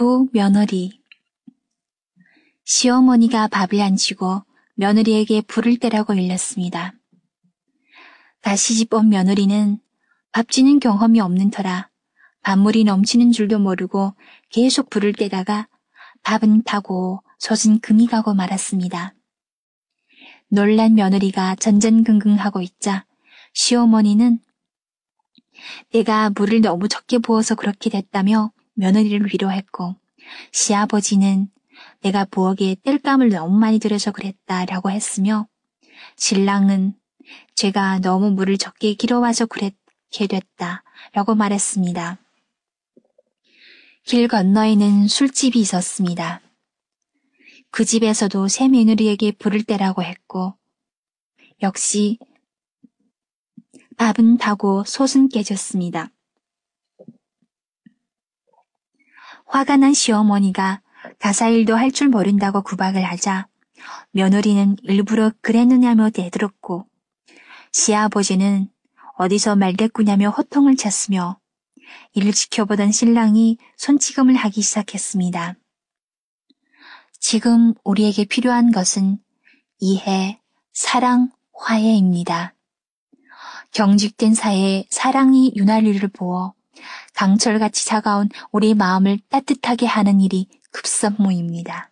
부 며느리 시어머니가 밥을 안 치고 며느리에게 불을 떼라고 일렀습니다. 다시 집 온 며느리는 밥 지는 경험이 없는 터라 밥물이 넘치는 줄도 모르고 계속 불을 떼다가 밥은 타고 솥은 금이 가고 말았습니다. 놀란 며느리가 전전긍긍하고 있자 시어머니는 내가 물을 너무 적게 부어서 그렇게 됐다며 며느리를 위로했고 시아버지는 내가 부엌에 땔감을 너무 많이 들여서 그랬다라고 했으며 신랑은 제가 너무 물을 적게 길어와서 그렇게 됐다라고 말했습니다. 길 건너에는 술집이 있었습니다. 그 집에서도 새 며느리에게 불을 떼라고 했고 역시 밥은 타고 솥은 깨졌습니다. 화가 난 시어머니가 가사일도 할 줄 모른다고 구박을 하자 며느리는 일부러 그랬느냐며 대들었고 시아버지는 어디서 말대꾸냐며 호통을 쳤으며 이를 지켜보던 신랑이 손찌검을 하기 시작했습니다. 지금 우리에게 필요한 것은 이해, 사랑, 화해입니다. 경직된 사회에 사랑이 윤활유를 부어 강철같이 차가운 우리 마음을 따뜻하게 하는 일이 급선무입니다.